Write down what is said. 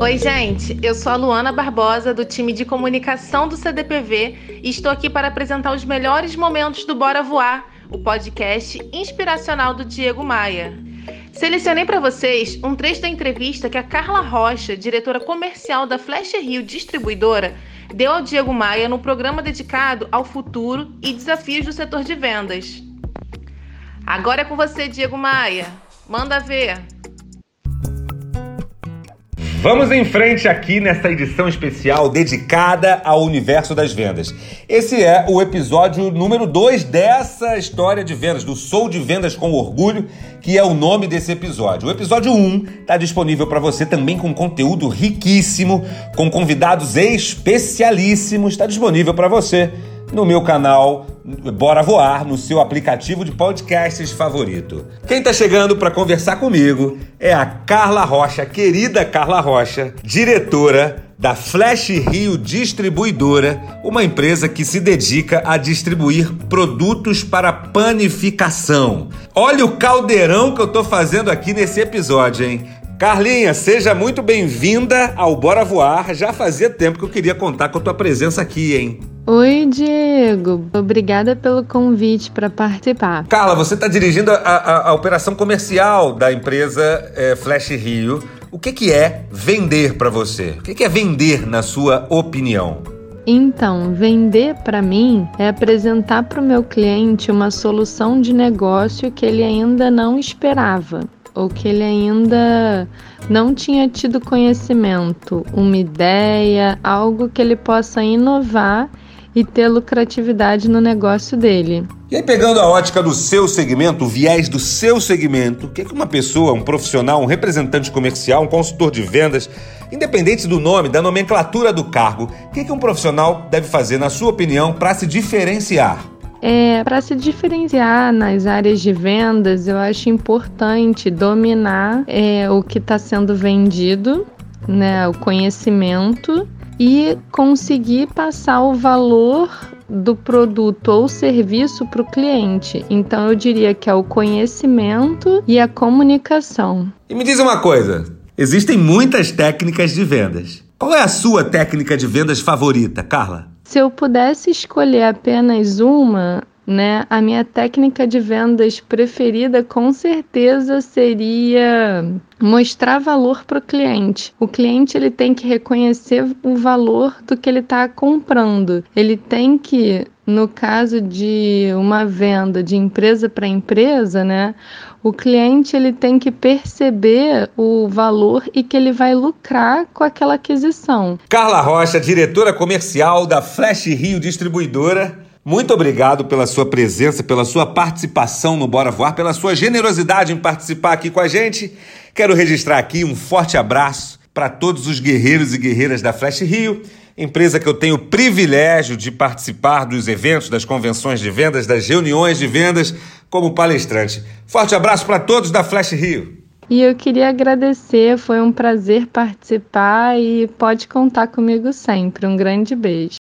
Oi, gente. Eu sou a Luana Barbosa, do time de comunicação do CDPV, e estou aqui para apresentar os melhores momentos do Bora Voar, o podcast inspiracional do Diego Maia. Selecionei para vocês um trecho da entrevista que a Carla Rocha, diretora comercial da Flash Rio Distribuidora, deu ao Diego Maia no programa dedicado ao futuro e desafios do setor de vendas. Agora é com você, Diego Maia. Manda ver. Vamos em frente aqui nesta edição especial dedicada ao universo das vendas. Esse é o episódio número 2 dessa história de vendas, do Sou de Vendas com Orgulho, que é o nome desse episódio. O episódio 1 um está disponível para você também com conteúdo riquíssimo, com convidados especialíssimos, está disponível para você no meu canal Bora Voar, no seu aplicativo de podcasts favorito. Quem está chegando para conversar comigo é a Carla Rocha, querida Carla Rocha, diretora da Flash Rio Distribuidora, uma empresa que se dedica a distribuir produtos para panificação. Olha o caldeirão que eu estou fazendo aqui nesse episódio, hein? Carlinha, seja muito bem-vinda ao Bora Voar. Já fazia tempo que eu queria contar com a tua presença aqui, hein? Oi, Diego. Obrigada pelo convite para participar. Carla, você está dirigindo a, a, a, operação comercial da empresa é, Flash Rio. O que, que é vender para você? O que, que é vender, na sua opinião? Então, vender para mim é apresentar para o meu cliente uma solução de negócio que ele ainda não esperava ou que ele ainda não tinha tido conhecimento, uma ideia, algo que ele possa inovar e ter lucratividade no negócio dele. E aí, pegando a ótica do seu segmento, o viés do seu segmento, o que, é que uma pessoa, um profissional, um representante comercial, um consultor de vendas, independente do nome, da nomenclatura do cargo, o que, é que um profissional deve fazer, na sua opinião, para se diferenciar? É, para se diferenciar nas áreas de vendas, eu acho importante dominar é, o que está sendo vendido, né, o conhecimento e conseguir passar o valor do produto ou serviço para o cliente. Então eu diria que é o conhecimento e a comunicação. E me diz uma coisa: existem muitas técnicas de vendas. Qual é a sua técnica de vendas favorita, Carla? Se eu pudesse escolher apenas uma, né? A minha técnica de vendas preferida com certeza seria mostrar valor para o cliente. O cliente ele tem que reconhecer o valor do que ele está comprando. Ele tem que, no caso de uma venda de empresa para empresa, né? O cliente ele tem que perceber o valor e que ele vai lucrar com aquela aquisição. Carla Rocha, diretora comercial da Flash Rio Distribuidora muito obrigado pela sua presença, pela sua participação no Bora Voar, pela sua generosidade em participar aqui com a gente. Quero registrar aqui um forte abraço para todos os guerreiros e guerreiras da Flash Rio, empresa que eu tenho o privilégio de participar dos eventos, das convenções de vendas, das reuniões de vendas como palestrante. Forte abraço para todos da Flash Rio. E eu queria agradecer, foi um prazer participar e pode contar comigo sempre. Um grande beijo.